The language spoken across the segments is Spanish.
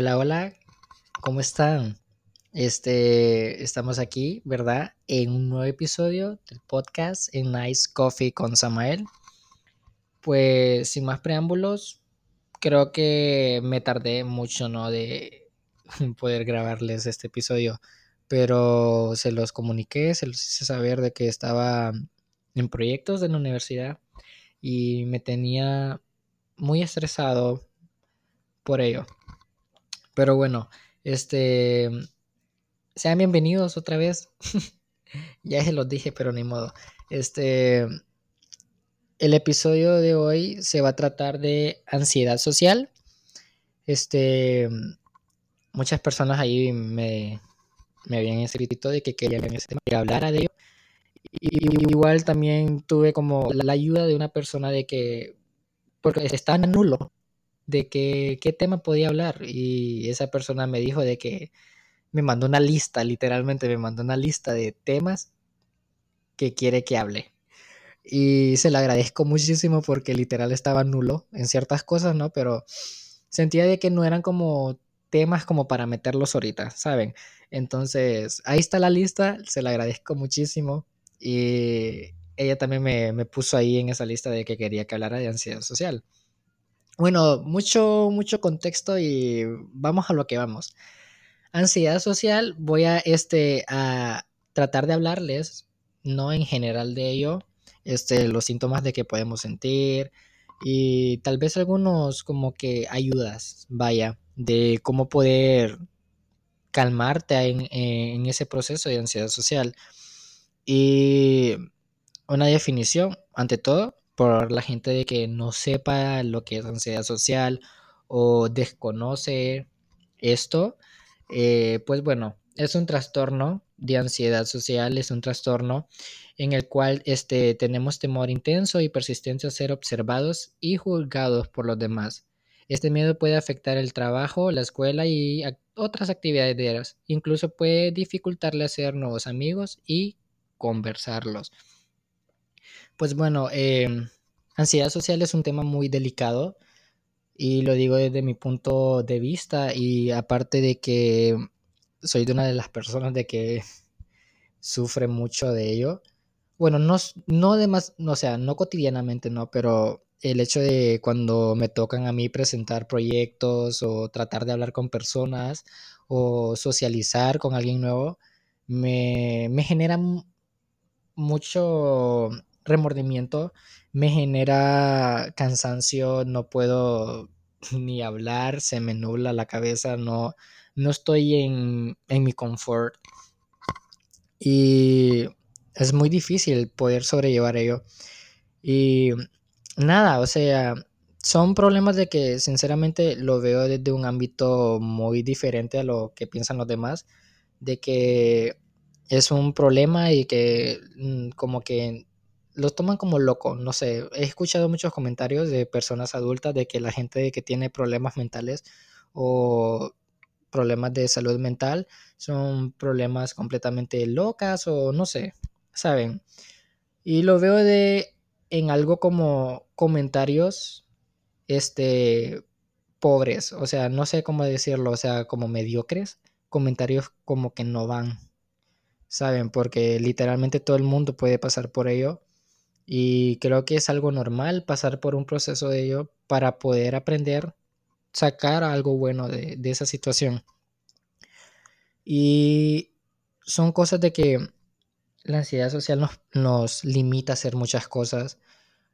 Hola, hola, ¿cómo están? Este, estamos aquí, ¿verdad? En un nuevo episodio del podcast en Nice Coffee con Samael. Pues sin más preámbulos, creo que me tardé mucho, ¿no? De poder grabarles este episodio, pero se los comuniqué, se los hice saber de que estaba en proyectos de la universidad y me tenía muy estresado por ello. Pero bueno, este, sean bienvenidos otra vez. ya se los dije, pero ni modo. Este, el episodio de hoy se va a tratar de ansiedad social. Este, muchas personas ahí me, me habían escrito de que querían que hablara de ello. Y igual también tuve como la ayuda de una persona de que, porque está nulo, de que qué tema podía hablar. Y esa persona me dijo de que me mandó una lista, literalmente me mandó una lista de temas que quiere que hable. Y se le agradezco muchísimo porque literal estaba nulo en ciertas cosas, ¿no? Pero sentía de que no eran como temas como para meterlos ahorita, ¿saben? Entonces, ahí está la lista, se le agradezco muchísimo. Y ella también me, me puso ahí en esa lista de que quería que hablara de ansiedad social. Bueno, mucho, mucho contexto y vamos a lo que vamos. Ansiedad social, voy a, este, a tratar de hablarles, no en general de ello, este, los síntomas de que podemos sentir y tal vez algunos como que ayudas, vaya, de cómo poder calmarte en, en ese proceso de ansiedad social. Y una definición, ante todo, por la gente de que no sepa lo que es ansiedad social o desconoce esto, eh, pues bueno, es un trastorno de ansiedad social, es un trastorno en el cual este, tenemos temor intenso y persistente a ser observados y juzgados por los demás. Este miedo puede afectar el trabajo, la escuela y otras actividades diarias. Incluso puede dificultarle hacer nuevos amigos y conversarlos. Pues bueno, em, ansiedad social es un tema muy delicado y lo digo desde mi punto de vista y aparte de que soy de una de las personas de que sufre mucho de ello. Bueno, no, no de más, o sea, no cotidianamente, no, pero el hecho de cuando me tocan a mí presentar proyectos o tratar de hablar con personas o socializar con alguien nuevo, me, me genera mucho remordimiento, me genera cansancio, no puedo ni hablar, se me nubla la cabeza, no, no estoy en, en mi confort. Y es muy difícil poder sobrellevar ello. Y nada, o sea, son problemas de que sinceramente lo veo desde un ámbito muy diferente a lo que piensan los demás, de que es un problema y que mm, como que lo toman como loco, no sé, he escuchado muchos comentarios de personas adultas de que la gente que tiene problemas mentales o problemas de salud mental son problemas completamente locas o no sé, ¿saben? Y lo veo de en algo como comentarios este pobres, o sea, no sé cómo decirlo, o sea, como mediocres, comentarios como que no van, ¿saben? Porque literalmente todo el mundo puede pasar por ello y creo que es algo normal pasar por un proceso de ello para poder aprender, sacar algo bueno de, esa situación. Y son cosas de que la ansiedad social nos, nos, limita a hacer muchas cosas,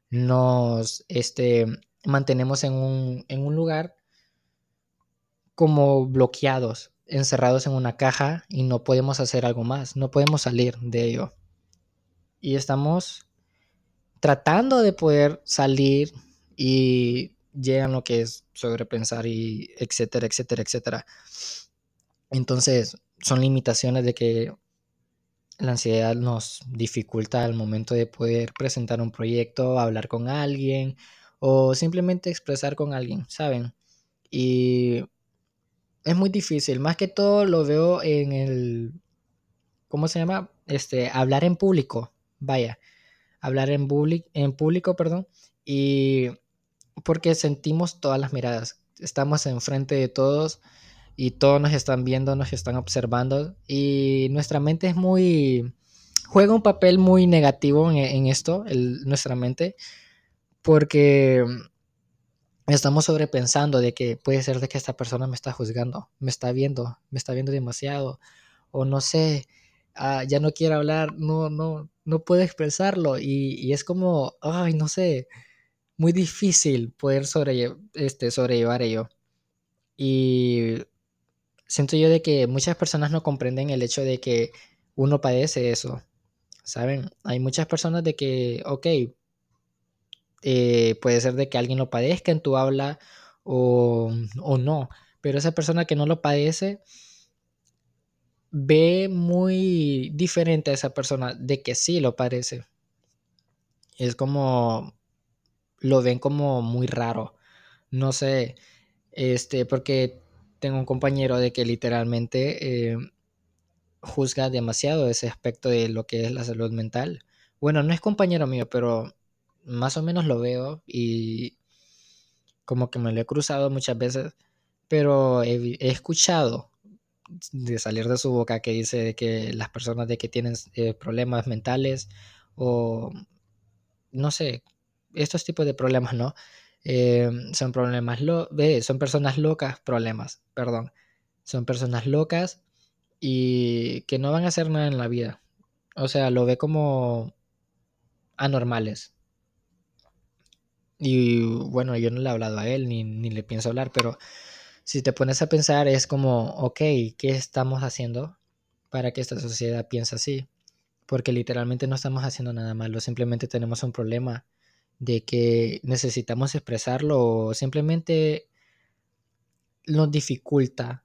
nos este, mantenemos en un, en un lugar como bloqueados, encerrados en una caja y no podemos hacer algo más, no podemos salir de ello. Y estamos tratando de poder salir y llegan lo que es sobrepensar y etcétera, etcétera, etcétera. Entonces, son limitaciones de que la ansiedad nos dificulta al momento de poder presentar un proyecto, hablar con alguien o simplemente expresar con alguien, ¿saben? Y es muy difícil. Más que todo lo veo en el, ¿cómo se llama? Este, hablar en público. Vaya, hablar en, en público, perdón. Y porque sentimos todas las miradas. Estamos enfrente de todos. y todos nos están viendo, nos están observando y nuestra mente es muy... juega un papel muy negativo en, esto, nuestra mente, porque estamos sobrepensando de que puede ser de que esta persona me está juzgando, me está viendo, me está viendo demasiado, o no sé, ah, ya no quiere hablar, no, no, no puede expresarlo y, y, es como, ay, no sé, muy difícil poder sobrelle este, sobrellevar ello. Y siento yo de que muchas personas no comprenden el hecho de que uno padece eso, ¿saben? Hay muchas personas de que, ok, eh, puede ser de que alguien lo padezca en tu habla o, o no, pero esa persona que no lo padece ve muy diferente a esa persona de que sí lo padece. Es como, lo ven como muy raro. No sé, este, porque tengo un compañero de que literalmente eh, juzga demasiado ese aspecto de lo que es la salud mental. Bueno, no es compañero mío, pero más o menos lo veo y como que me lo he cruzado muchas veces, pero he, escuchado de salir de su boca que dice que las personas de que tienen eh, problemas mentales o no sé, estos tipos de problemas, ¿no? Eh, son problemas, lo son personas locas, problemas, perdón. Son personas locas y que no van a hacer nada en la vida. O sea, lo ve como anormales. Y bueno, yo no le he hablado a él ni, ni le pienso hablar, pero si te pones a pensar es como, ok, ¿qué estamos haciendo para que esta sociedad piense así? Porque literalmente no estamos haciendo nada malo, simplemente tenemos un problema de que necesitamos expresarlo o simplemente nos dificulta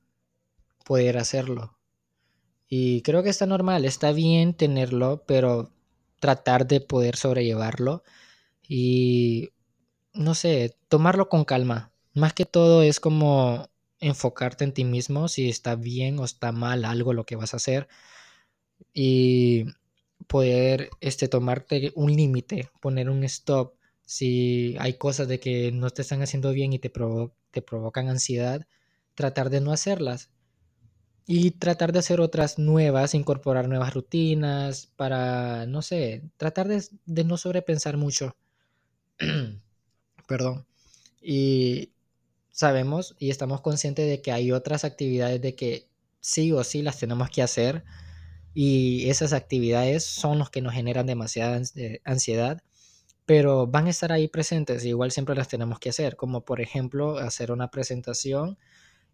poder hacerlo. Y creo que está normal, está bien tenerlo, pero tratar de poder sobrellevarlo y, no sé, tomarlo con calma. Más que todo es como enfocarte en ti mismo, si está bien o está mal algo lo que vas a hacer y poder este, tomarte un límite, poner un stop si hay cosas de que no te están haciendo bien y te, te provocan ansiedad, tratar de no hacerlas. Y tratar de hacer otras nuevas, incorporar nuevas rutinas para, no sé, tratar de, de no sobrepensar mucho. Perdón. Y sabemos y estamos conscientes de que hay otras actividades de que sí o sí las tenemos que hacer y esas actividades son los que nos generan demasiada ansiedad pero van a estar ahí presentes, igual siempre las tenemos que hacer, como por ejemplo hacer una presentación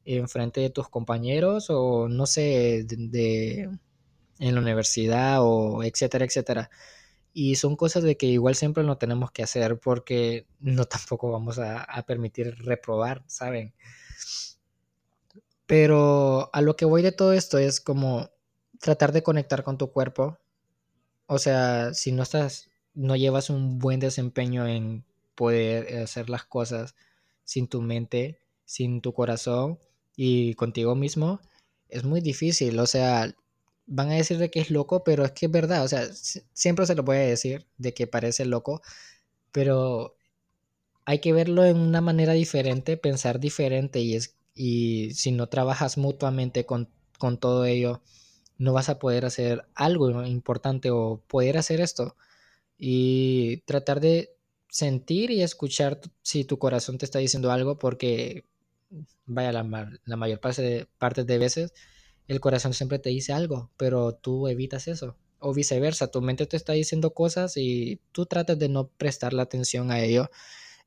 en frente de tus compañeros o no sé, de, en la universidad o etcétera, etcétera. Y son cosas de que igual siempre lo tenemos que hacer porque no tampoco vamos a, a permitir reprobar, ¿saben? Pero a lo que voy de todo esto es como tratar de conectar con tu cuerpo. O sea, si no estás no llevas un buen desempeño en poder hacer las cosas sin tu mente, sin tu corazón y contigo mismo, es muy difícil. O sea, van a decir de que es loco, pero es que es verdad. O sea, siempre se lo voy a decir de que parece loco, pero hay que verlo en una manera diferente, pensar diferente y, es, y si no trabajas mutuamente con, con todo ello, no vas a poder hacer algo importante o poder hacer esto y tratar de sentir y escuchar si tu corazón te está diciendo algo porque vaya la, mayor parte de, partes de veces el corazón siempre te dice algo pero tú evitas eso. O viceversa tu mente te está diciendo cosas y tú tratas de no prestar la atención a ello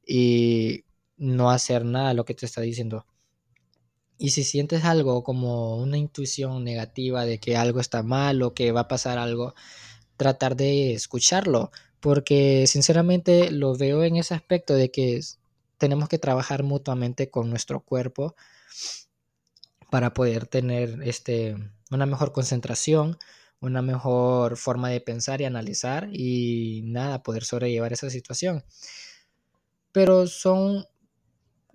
y no hacer nada lo que te está diciendo. Y si sientes algo como una intuición negativa de que algo está mal o que va a pasar algo tratar de escucharlo, porque sinceramente lo veo en ese aspecto de que tenemos que trabajar mutuamente con nuestro cuerpo para poder tener este, una mejor concentración, una mejor forma de pensar y analizar y nada, poder sobrellevar esa situación. Pero son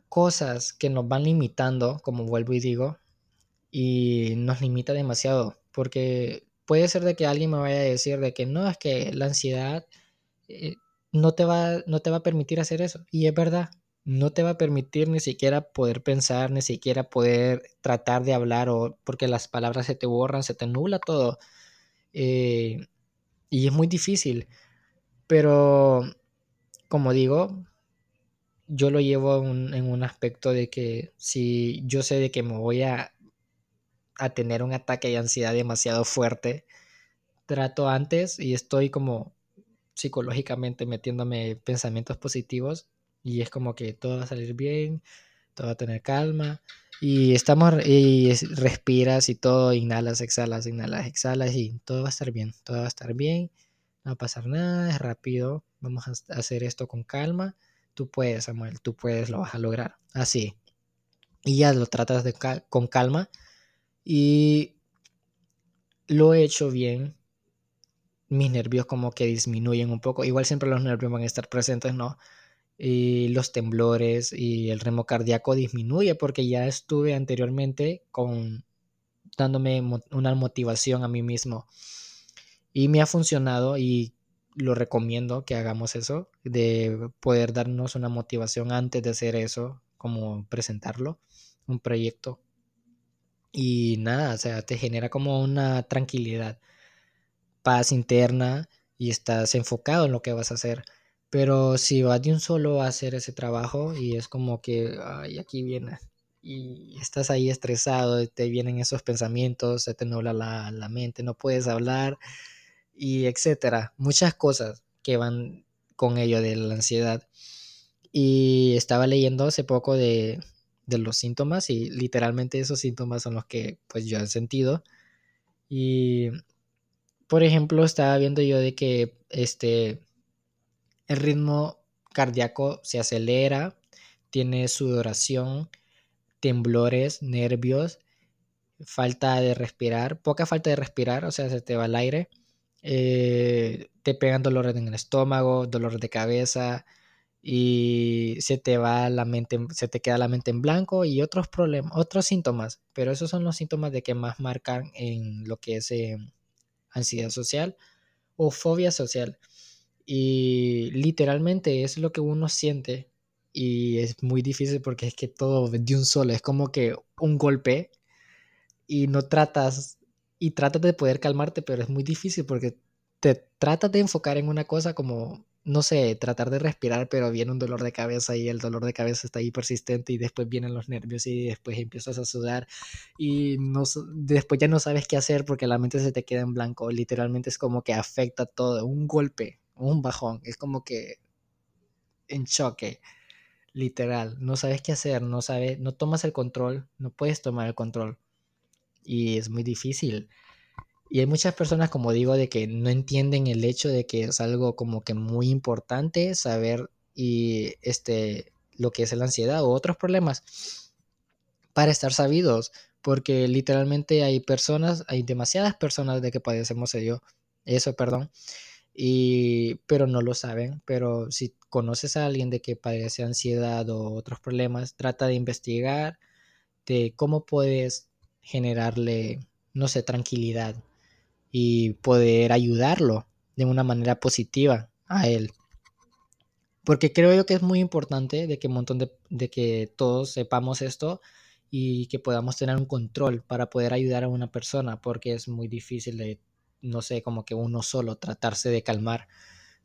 cosas que nos van limitando, como vuelvo y digo, y nos limita demasiado, porque puede ser de que alguien me vaya a decir de que no, es que la ansiedad eh, no, te va, no te va a permitir hacer eso. Y es verdad, no te va a permitir ni siquiera poder pensar, ni siquiera poder tratar de hablar, o porque las palabras se te borran, se te nubla todo. Eh, y es muy difícil. Pero, como digo, yo lo llevo en un aspecto de que si yo sé de que me voy a, a tener un ataque de ansiedad demasiado fuerte, trato antes y estoy como psicológicamente metiéndome pensamientos positivos y es como que todo va a salir bien, todo va a tener calma y estamos y respiras y todo, inhalas, exhalas, inhalas, exhalas y todo va a estar bien, todo va a estar bien, no va a pasar nada, es rápido, vamos a hacer esto con calma, tú puedes, Samuel, tú puedes, lo vas a lograr, así. Y ya lo tratas de con calma y lo he hecho bien. Mis nervios como que disminuyen un poco. Igual siempre los nervios van a estar presentes, ¿no? Y los temblores y el remo cardíaco disminuye porque ya estuve anteriormente con dándome una motivación a mí mismo. Y me ha funcionado y lo recomiendo que hagamos eso, de poder darnos una motivación antes de hacer eso, como presentarlo, un proyecto y nada, o sea, te genera como una tranquilidad, paz interna y estás enfocado en lo que vas a hacer. Pero si vas de un solo a hacer ese trabajo y es como que, ay, aquí viene, y estás ahí estresado, te vienen esos pensamientos, se te nubla la, la mente, no puedes hablar, y etcétera. Muchas cosas que van con ello de la ansiedad. Y estaba leyendo hace poco de, de los síntomas y literalmente esos síntomas son los que pues yo he sentido. Y por ejemplo, estaba viendo yo de que este el ritmo cardíaco se acelera, tiene sudoración, temblores, nervios, falta de respirar, poca falta de respirar, o sea, se te va el aire, eh, te pegan dolores en el estómago, dolores de cabeza, y se te va la mente, se te queda la mente en blanco y otros problemas, otros síntomas, pero esos son los síntomas de que más marcan en lo que es eh, ansiedad social o fobia social. Y literalmente es lo que uno siente y es muy difícil porque es que todo de un solo, es como que un golpe y no tratas y tratas de poder calmarte, pero es muy difícil porque te tratas de enfocar en una cosa como no sé, tratar de respirar, pero viene un dolor de cabeza y el dolor de cabeza está ahí persistente y después vienen los nervios y después empiezas a sudar y no, después ya no sabes qué hacer porque la mente se te queda en blanco. Literalmente es como que afecta todo, un golpe, un bajón, es como que en choque, literal. No sabes qué hacer, no sabes, no tomas el control, no puedes tomar el control y es muy difícil. Y hay muchas personas, como digo, de que no entienden el hecho de que es algo como que muy importante saber y este lo que es la ansiedad o otros problemas para estar sabidos, porque literalmente hay personas, hay demasiadas personas de que padecemos ello, eso, perdón, y pero no lo saben, pero si conoces a alguien de que padece ansiedad o otros problemas, trata de investigar de cómo puedes generarle, no sé, tranquilidad y poder ayudarlo de una manera positiva a él. Porque creo yo que es muy importante de que un montón de, que todos sepamos esto y que podamos tener un control para poder ayudar a una persona, porque es muy difícil de, no sé, como que uno solo tratarse de calmar.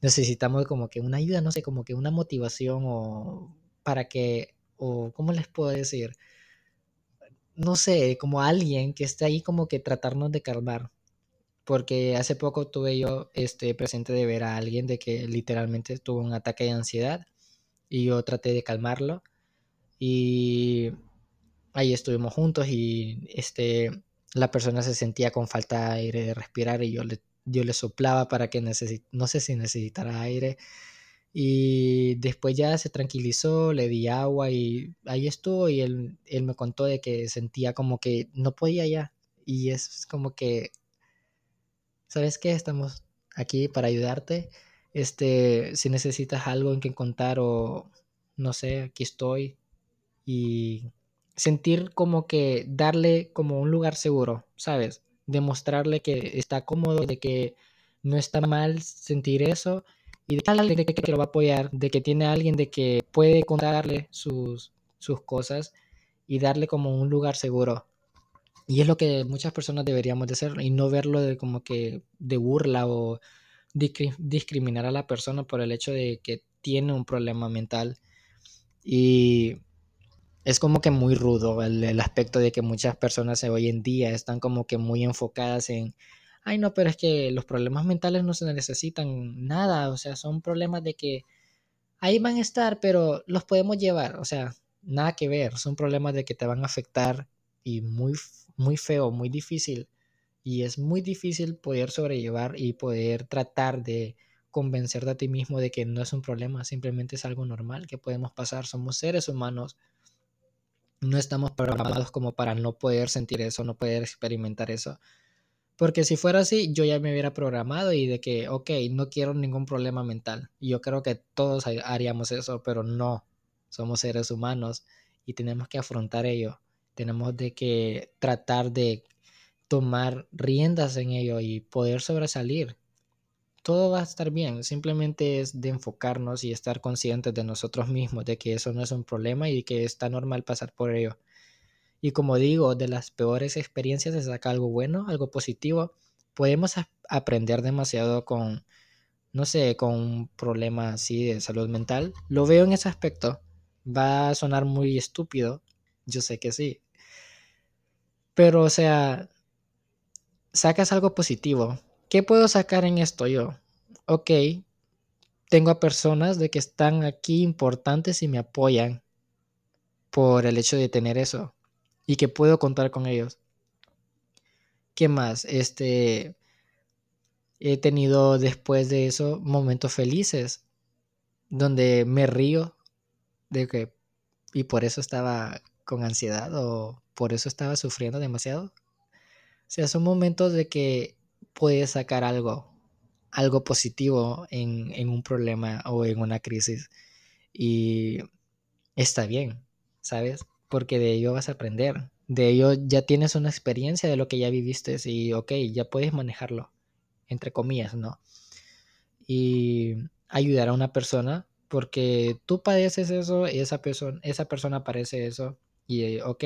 Necesitamos como que una ayuda, no sé, como que una motivación o para que, o cómo les puedo decir, no sé, como alguien que esté ahí como que tratarnos de calmar. Porque hace poco tuve yo este presente de ver a alguien de que literalmente tuvo un ataque de ansiedad y yo traté de calmarlo. Y ahí estuvimos juntos y este la persona se sentía con falta de aire de respirar y yo le, yo le soplaba para que no sé si necesitara aire y después ya se tranquilizó, le di agua y ahí estuvo y él, él me contó de que sentía como que no podía ya y es como que ¿sabes qué? Estamos aquí para ayudarte. Este, si necesitas algo en que contar o no sé, aquí estoy. Y sentir como que darle como un lugar seguro, ¿sabes? Demostrarle que está cómodo, de que no está mal sentir eso y de que, lo va a apoyar, de que tiene alguien de que puede contarle sus, sus cosas y darle como un lugar seguro. Y es lo que muchas personas deberíamos de hacer y no verlo de como que de burla o discriminar a la persona por el hecho de que tiene un problema mental. Y es como que muy rudo el, aspecto de que muchas personas hoy en día están como que muy enfocadas en, ay no, pero es que los problemas mentales no se necesitan nada, o sea, son problemas de que ahí van a estar, pero los podemos llevar, o sea, nada que ver, son problemas de que te van a afectar y muy, muy feo, muy difícil. Y es muy difícil poder sobrellevar y poder tratar de convencerte a ti mismo de que no es un problema, simplemente es algo normal que podemos pasar, somos seres humanos no estamos programados como para no poder sentir eso, no poder experimentar eso. Porque si fuera así, yo ya me hubiera programado y de que, ok, no quiero ningún problema mental. Yo creo que todos haríamos eso, pero no. Somos seres humanos y tenemos que afrontar ello. Tenemos de que tratar de tomar riendas en ello y poder sobresalir todo va a estar bien. Simplemente es de enfocarnos y estar conscientes de nosotros mismos, de que eso no es un problema y que está normal pasar por ello. Y como digo, de las peores experiencias se saca algo bueno, algo positivo. Podemos aprender demasiado con, no sé, con un problema así de salud mental. Lo veo en ese aspecto. Va a sonar muy estúpido. Yo sé que sí. Pero, o sea, sacas algo positivo ¿Qué puedo sacar en esto yo? Ok, tengo a personas de que están aquí importantes y me apoyan por el hecho de tener eso y que puedo contar con ellos. ¿Qué más? Este he tenido después de eso momentos felices donde me río de que y por eso estaba con ansiedad o por eso estaba sufriendo demasiado. O sea, son momentos de que puedes sacar algo, algo positivo en, un problema o en una crisis. Y está bien, ¿sabes? Porque de ello vas a aprender. De ello ya tienes una experiencia de lo que ya viviste y, ok, ya puedes manejarlo, entre comillas, ¿no? Y ayudar a una persona porque tú padeces eso y esa persona, esa persona padece eso y, ok,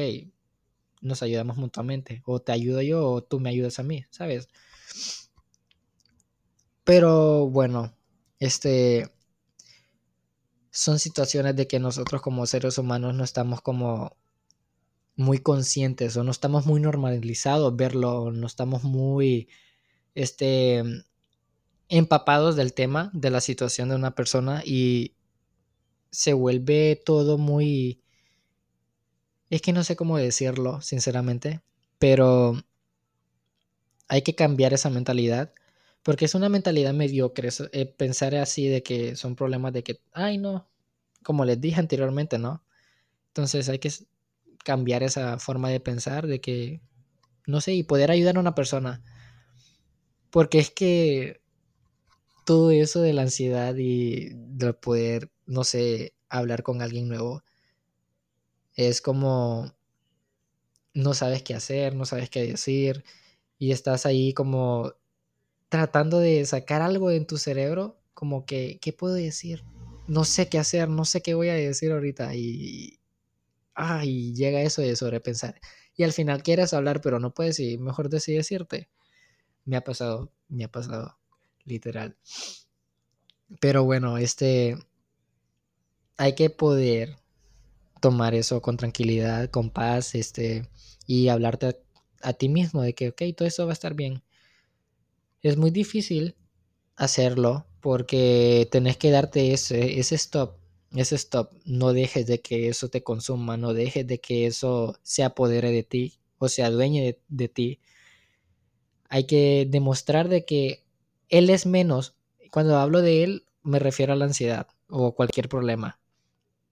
nos ayudamos mutuamente. O te ayudo yo o tú me ayudas a mí, ¿sabes? Pero bueno, este son situaciones de que nosotros como seres humanos no estamos como muy conscientes o no estamos muy normalizados verlo, no estamos muy este empapados del tema de la situación de una persona y se vuelve todo muy es que no sé cómo decirlo, sinceramente, pero hay que cambiar esa mentalidad porque es una mentalidad mediocre eh, pensar así de que son problemas de que, ay no, como les dije anteriormente, ¿no? Entonces hay que cambiar esa forma de pensar de que, no sé, y poder ayudar a una persona. Porque es que todo eso de la ansiedad y de poder, no sé, hablar con alguien nuevo, es como no sabes qué hacer, no sabes qué decir y estás ahí como tratando de sacar algo en tu cerebro, como que, ¿qué puedo decir? No sé qué hacer, no sé qué voy a decir ahorita y, ay, llega eso de sobrepensar. Y al final quieres hablar, pero no puedes y mejor decides decirte. Me ha pasado, me ha pasado, literal. Pero bueno, este, hay que poder tomar eso con tranquilidad, con paz, este, y hablarte a, ti mismo de que, ok, todo eso va a estar bien es muy difícil hacerlo porque tenés que darte ese, ese stop, ese stop. No dejes de que eso te consuma, no dejes de que eso se apodere de ti o se adueñe de, ti. Hay que demostrar de que él es menos. Cuando hablo de él, me refiero a la ansiedad o cualquier problema.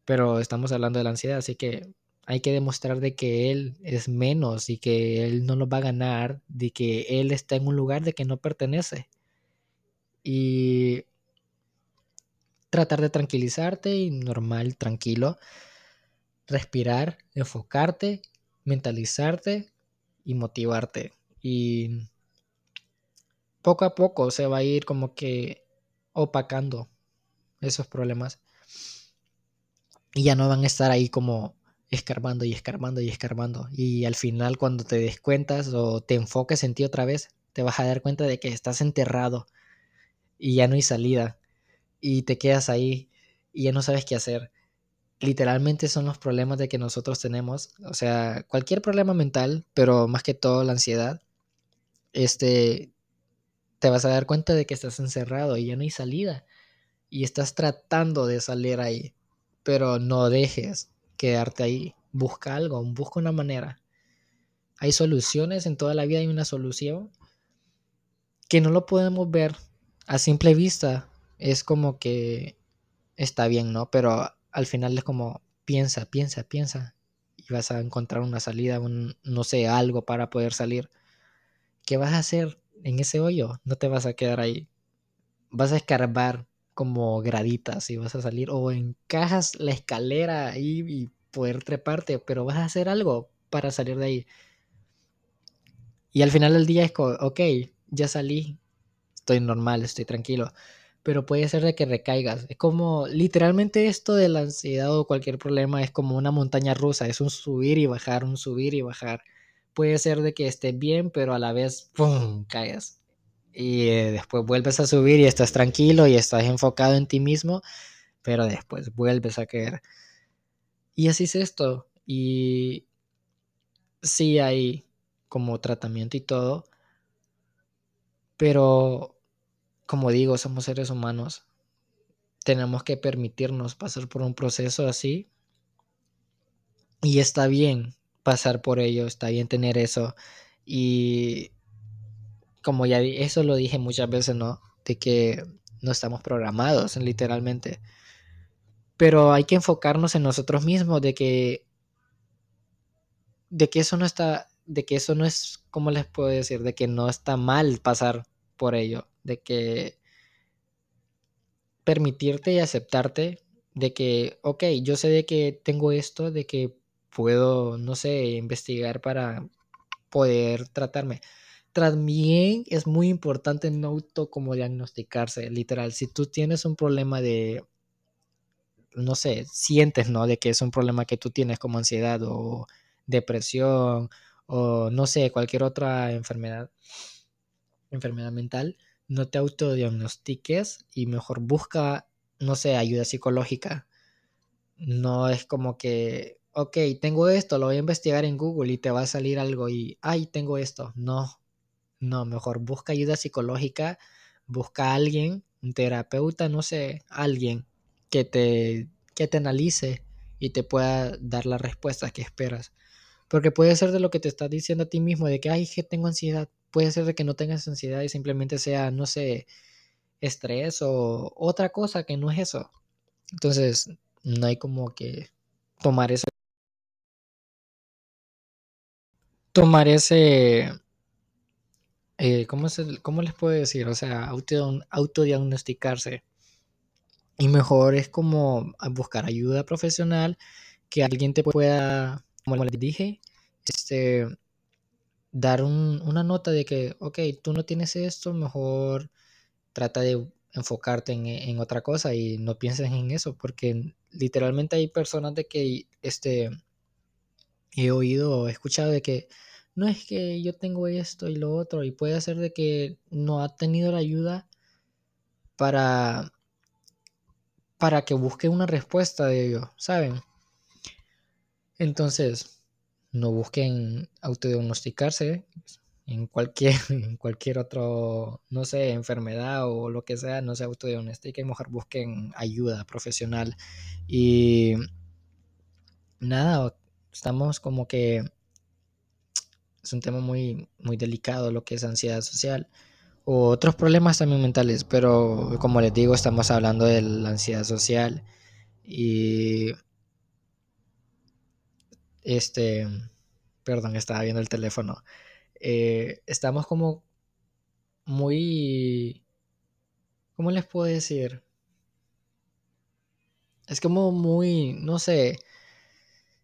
Pero estamos hablando de la ansiedad, así que hay que demostrar de que él es menos y que él no nos va a ganar, de que él está en un lugar de que no pertenece. Y tratar de tranquilizarte y normal, tranquilo, respirar, enfocarte, mentalizarte y motivarte. Y poco a poco se va a ir como que opacando esos problemas. y ya no van a estar ahí como escarbando y escarbando y escarbando. Y al final cuando te des cuentas o te enfoques en ti otra vez, te vas a dar cuenta de que estás enterrado y ya no hay salida. Y te quedas ahí y ya no sabes qué hacer. Literalmente son los problemas de que nosotros tenemos. O sea, cualquier problema mental, pero más que todo la ansiedad. Este, te vas a dar cuenta de que estás encerrado y ya no hay salida. Y estás tratando de salir ahí. Pero no dejes quedarte ahí. Busca algo, busca una manera. Hay soluciones, en toda la vida hay una solución que no lo podemos ver a simple vista. Es como que está bien, ¿no? Pero al final es como piensa, piensa, piensa y vas a encontrar una salida, un, no sé, algo para poder salir. ¿Qué vas a hacer en ese hoyo? No te vas a quedar ahí. Vas a escarbar como graditas y vas a salir o encajas la escalera ahí y poder treparte, pero vas a hacer algo para salir de ahí. Y al final del día es como, ok, ya salí, estoy normal, estoy tranquilo, pero puede ser de que recaigas. Es como, literalmente esto de la ansiedad o cualquier problema es como una montaña rusa, es un subir y bajar, un subir y bajar. Puede ser de que estés bien, pero a la vez, ¡pum!, caigas y eh, después vuelves a subir y estás tranquilo y estás enfocado en ti mismo, pero después vuelves a caer. Y así es esto. Y sí hay como tratamiento y todo, pero como digo, somos seres humanos. Tenemos que permitirnos pasar por un proceso así. Y está bien pasar por ello, está bien tener eso. Y como ya eso lo dije muchas veces, ¿no? De que no estamos programados, literalmente. Pero hay que enfocarnos en nosotros mismos, de que, de que eso no está, de que eso no es, ¿cómo les puedo decir? De que no está mal pasar por ello, de que permitirte y aceptarte de que, ok, yo sé de que tengo esto, de que puedo, no sé, investigar para poder tratarme también es muy importante no auto como diagnosticarse, literal. Si tú tienes un problema de, no sé, sientes, ¿no? De que es un problema que tú tienes como ansiedad o depresión o no sé, cualquier otra enfermedad, enfermedad mental, no te autodiagnostiques y mejor busca, no sé, ayuda psicológica. No es como que, ok, tengo esto, lo voy a investigar en Google y te va a salir algo y, ay, tengo esto. No, no, mejor busca ayuda psicológica, busca a alguien, un terapeuta, no sé, alguien que te, que te analice y te pueda dar las respuestas que esperas. Porque puede ser de lo que te estás diciendo a ti mismo, de que, ay, que tengo ansiedad. Puede ser de que no tengas ansiedad y simplemente sea, no sé, estrés o otra cosa que no es eso. Entonces, no hay como que tomar ese... Tomar ese eh, ¿cómo, ¿cómo, les puedo decir? O sea, autodiagnosticarse. Y mejor es como buscar ayuda profesional, que alguien te pueda, como les dije, este, dar una nota de que, ok, tú no tienes esto, mejor trata de enfocarte en, en, otra cosa y no pienses en eso, porque literalmente hay personas de que este, he oído o he escuchado de que no es que yo tengo esto y lo otro, y puede ser de que no ha tenido la ayuda para, para que busque una respuesta de ello, ¿saben? Entonces, no busquen autodiagnosticarse en cualquier, en cualquier otro, no sé, enfermedad o lo que sea, no se autodiagnostiquen, mejor busquen ayuda profesional. Y nada, estamos como que es un tema muy, muy delicado lo que es ansiedad social o otros problemas también mentales, pero como les digo, estamos hablando de la ansiedad social y este, perdón, estaba viendo el teléfono. Eh, estamos como muy, ¿cómo les puedo decir? Es como muy, no sé,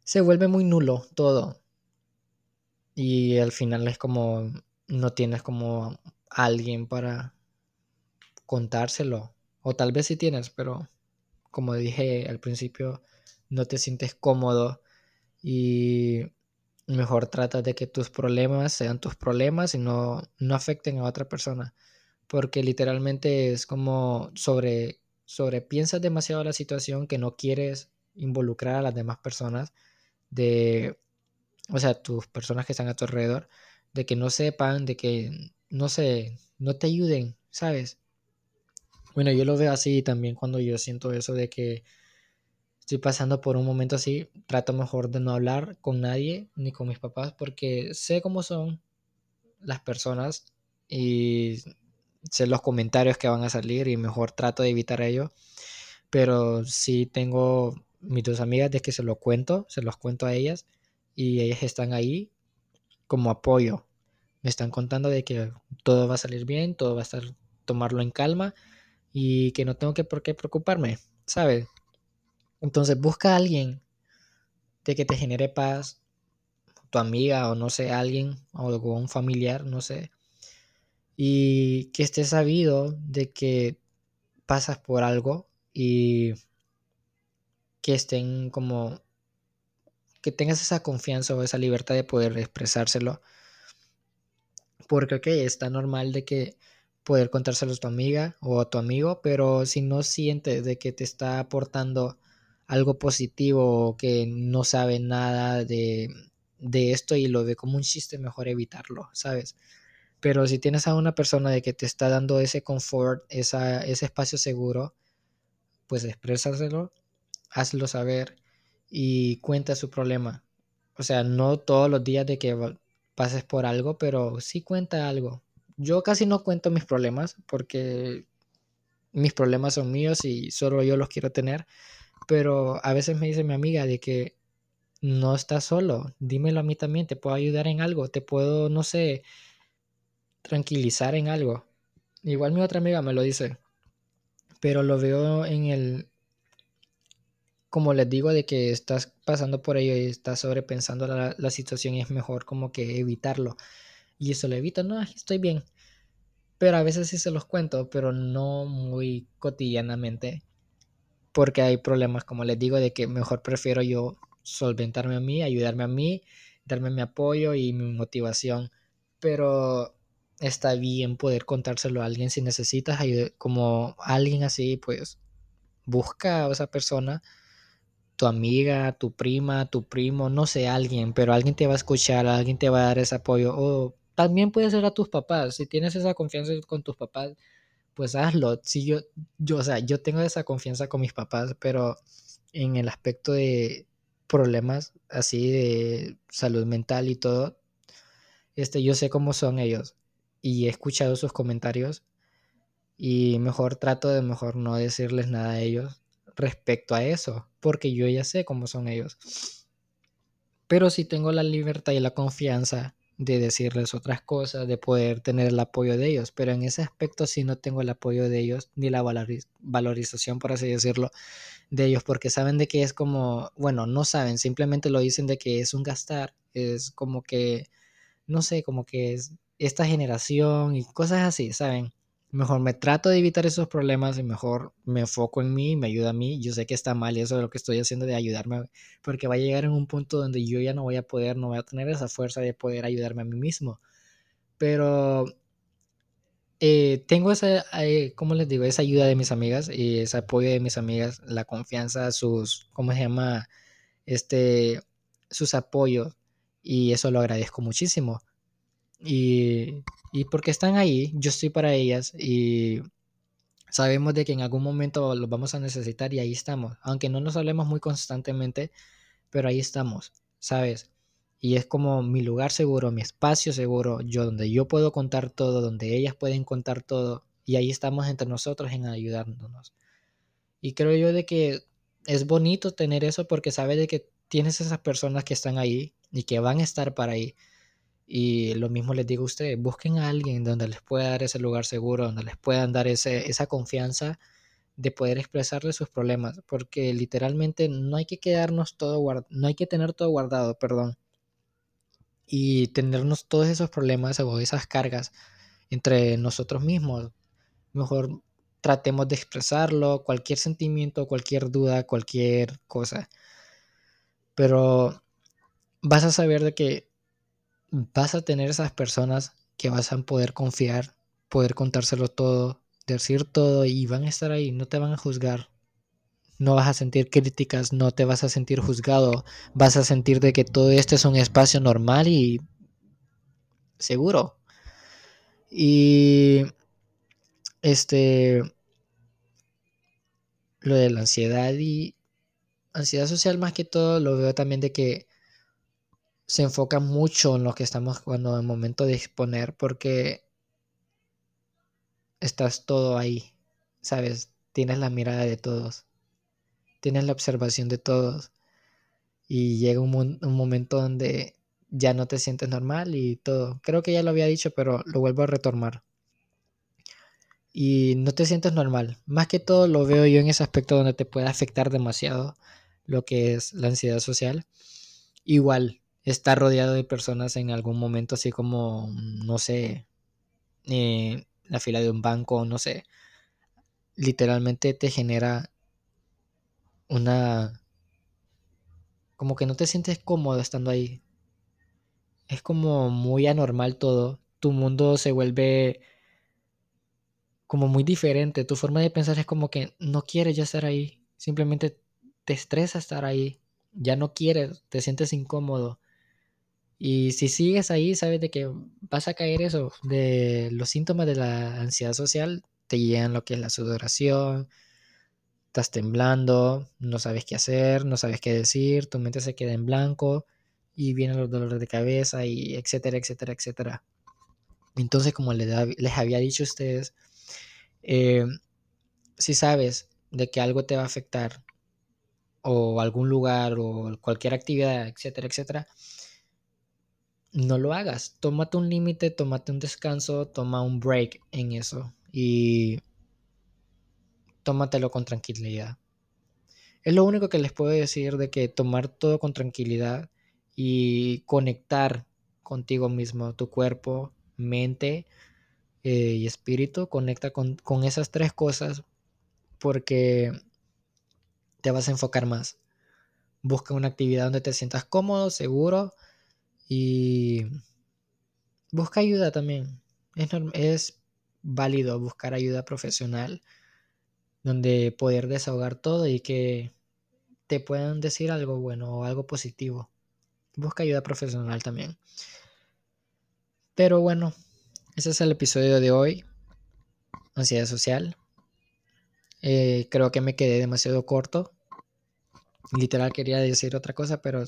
se vuelve muy nulo todo. Y al final es como, no tienes como alguien para contárselo. O tal vez sí tienes, pero como dije al principio, no te sientes cómodo y mejor trata de que tus problemas sean tus problemas y no, no afecten a otra persona. Porque literalmente es como sobre, sobre piensas demasiado la situación que no quieres involucrar a las demás personas de, o sea, tus personas que están a tu alrededor, de que no sepan, de que, no sé, no te ayuden, ¿sabes? Bueno, yo lo veo así también cuando yo siento eso de que estoy pasando por un momento así, trato mejor de no hablar con nadie ni con mis papás porque sé cómo son las personas y sé los comentarios que van a salir y mejor trato de evitar ello. Pero sí tengo mis dos amigas de que se lo cuento, se los cuento a ellas y ellas están ahí como apoyo. Me están contando de que todo va a salir bien, todo va a estar, tomarlo en calma y que no tengo que por qué preocuparme, ¿sabes? Entonces busca a alguien de que te genere paz, tu amiga o no sé, alguien o un familiar, no sé, y que esté sabido de que pasas por algo y que estén como que tengas esa confianza o esa libertad de poder expresárselo. Porque, ok, está normal de que poder contárselo a tu amiga o a tu amigo, pero si no sientes de que te está aportando algo positivo o que no sabe nada de, de esto y lo ve como un chiste, mejor evitarlo, ¿sabes? Pero si tienes a una persona de que te está dando ese confort, esa, ese espacio seguro, pues exprésaselo hazlo saber y cuenta su problema. O sea, no todos los días de que pases por algo, pero sí cuenta algo. Yo casi no cuento mis problemas porque mis problemas son míos y solo yo los quiero tener. Pero a veces me dice mi amiga de que no estás solo, dímelo a mí también, te puedo ayudar en algo, te puedo, no sé, tranquilizar en algo. Igual mi otra amiga me lo dice, pero lo veo en el, como les digo, de que estás pasando por ello y estás sobrepensando la, la situación y es mejor como que evitarlo. Y eso lo evito, no, estoy bien. Pero a veces sí se los cuento, pero no muy cotidianamente. Porque hay problemas, como les digo, de que mejor prefiero yo solventarme a mí, ayudarme a mí, darme mi apoyo y mi motivación. Pero está bien poder contárselo a alguien si necesitas ayuda, como alguien así, pues busca a esa persona tu amiga, tu prima, tu primo, no sé, alguien, pero alguien te va a escuchar, alguien te va a dar ese apoyo. O también puede ser a tus papás. Si tienes esa confianza con tus papás, pues hazlo. Si yo, yo, o sea, yo tengo esa confianza con mis papás, pero en el aspecto de problemas así de salud mental y todo, este, yo sé cómo son ellos y he escuchado sus comentarios y mejor trato de mejor no decirles nada a ellos respecto a eso, porque yo ya sé cómo son ellos. Pero si tengo la libertad y la confianza de decirles otras cosas, de poder tener el apoyo de ellos, pero en ese aspecto sí no tengo el apoyo de ellos, ni la valorización, por así decirlo, de ellos, porque saben de que es como, bueno, no saben, simplemente lo dicen de que es un gastar, es como que, no sé, como que es esta generación y cosas así, ¿saben? Mejor me trato de evitar esos problemas y mejor me enfoco en mí, me ayuda a mí. Yo sé que está mal eso es lo que estoy haciendo de ayudarme, porque va a llegar en un punto donde yo ya no voy a poder, no voy a tener esa fuerza de poder ayudarme a mí mismo. Pero eh, tengo esa, eh, ¿cómo les digo? Esa ayuda de mis amigas y ese apoyo de mis amigas, la confianza, sus, ¿cómo se llama? Este, sus apoyos y eso lo agradezco muchísimo. Y y porque están ahí, yo estoy para ellas y sabemos de que en algún momento los vamos a necesitar y ahí estamos. Aunque no nos hablemos muy constantemente, pero ahí estamos, ¿sabes? Y es como mi lugar seguro, mi espacio seguro, yo donde yo puedo contar todo, donde ellas pueden contar todo y ahí estamos entre nosotros en ayudándonos. Y creo yo de que es bonito tener eso porque sabes de que tienes esas personas que están ahí y que van a estar para ahí. Y lo mismo les digo a ustedes, busquen a alguien donde les pueda dar ese lugar seguro, donde les puedan dar ese, esa confianza de poder expresarles sus problemas, porque literalmente no hay que quedarnos todo guardado, no hay que tener todo guardado, perdón, y tenernos todos esos problemas o esas cargas entre nosotros mismos. Mejor tratemos de expresarlo, cualquier sentimiento, cualquier duda, cualquier cosa. Pero vas a saber de que vas a tener esas personas que vas a poder confiar, poder contárselo todo, decir todo y van a estar ahí, no te van a juzgar. No vas a sentir críticas, no te vas a sentir juzgado, vas a sentir de que todo esto es un espacio normal y seguro. Y este lo de la ansiedad y ansiedad social más que todo lo veo también de que se enfoca mucho en lo que estamos cuando en momento de exponer porque estás todo ahí, ¿sabes? Tienes la mirada de todos, tienes la observación de todos y llega un, un momento donde ya no te sientes normal y todo. Creo que ya lo había dicho, pero lo vuelvo a retomar. Y no te sientes normal. Más que todo lo veo yo en ese aspecto donde te puede afectar demasiado lo que es la ansiedad social. Igual, estar rodeado de personas en algún momento, así como, no sé, eh, la fila de un banco, no sé, literalmente te genera una... como que no te sientes cómodo estando ahí. Es como muy anormal todo. Tu mundo se vuelve como muy diferente. Tu forma de pensar es como que no quieres ya estar ahí. Simplemente te estresa estar ahí. Ya no quieres, te sientes incómodo. Y si sigues ahí, sabes de que vas a caer eso, de los síntomas de la ansiedad social, te llegan lo que es la sudoración, estás temblando, no sabes qué hacer, no sabes qué decir, tu mente se queda en blanco y vienen los dolores de cabeza y etcétera, etcétera, etcétera. Entonces, como les, había dicho a ustedes, eh, si sabes de que algo te va a afectar o algún lugar o cualquier actividad, etcétera, etcétera, no lo hagas. Tómate un límite, tómate un descanso, toma un break en eso y tómatelo con tranquilidad. Es lo único que les puedo decir de que tomar todo con tranquilidad y conectar contigo mismo, tu cuerpo, mente eh, y espíritu, conecta con, con esas tres cosas porque te vas a enfocar más. Busca una actividad donde te sientas cómodo, seguro y busca ayuda también. Es, es válido buscar ayuda profesional donde poder desahogar todo y que te puedan decir algo bueno o algo positivo. Busca ayuda profesional también. Pero bueno, ese es el episodio de hoy. Ansiedad social. Eh, creo que me quedé demasiado corto. Literal quería decir otra cosa, pero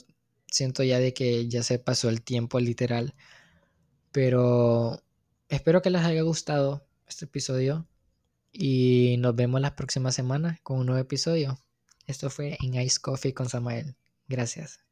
siento ya de que ya se pasó el tiempo literal. Pero espero que les haya gustado este episodio y nos vemos la próxima semana con un nuevo episodio. Esto fue en Ice Coffee con Samael. Gracias.